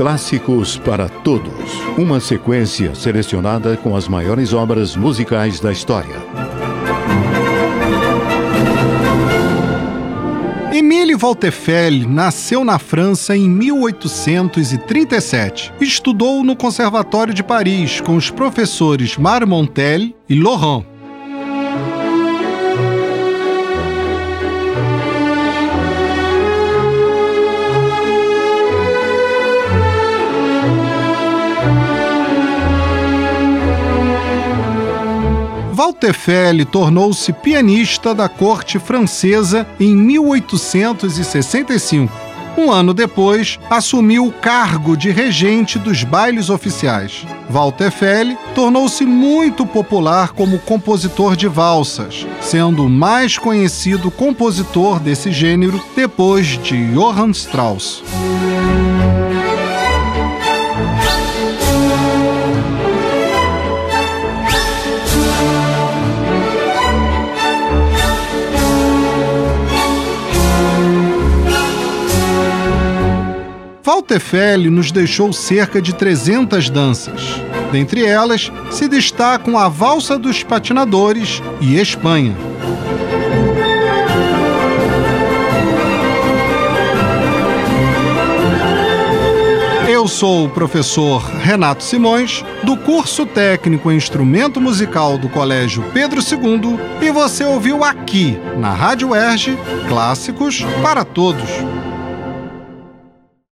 Clássicos para Todos. Uma sequência selecionada com as maiores obras musicais da história. Émile Voltefel nasceu na França em 1837. Estudou no Conservatório de Paris com os professores Marmontel e Laurent. Walter tornou-se pianista da corte francesa em 1865. Um ano depois, assumiu o cargo de regente dos bailes oficiais. Walter Fell tornou-se muito popular como compositor de valsas, sendo o mais conhecido compositor desse gênero depois de Johann Strauss. Walter nos deixou cerca de 300 danças. Dentre elas, se destacam a Valsa dos Patinadores e Espanha. Eu sou o professor Renato Simões, do curso técnico em instrumento musical do Colégio Pedro II, e você ouviu aqui, na Rádio Erge, Clássicos para Todos.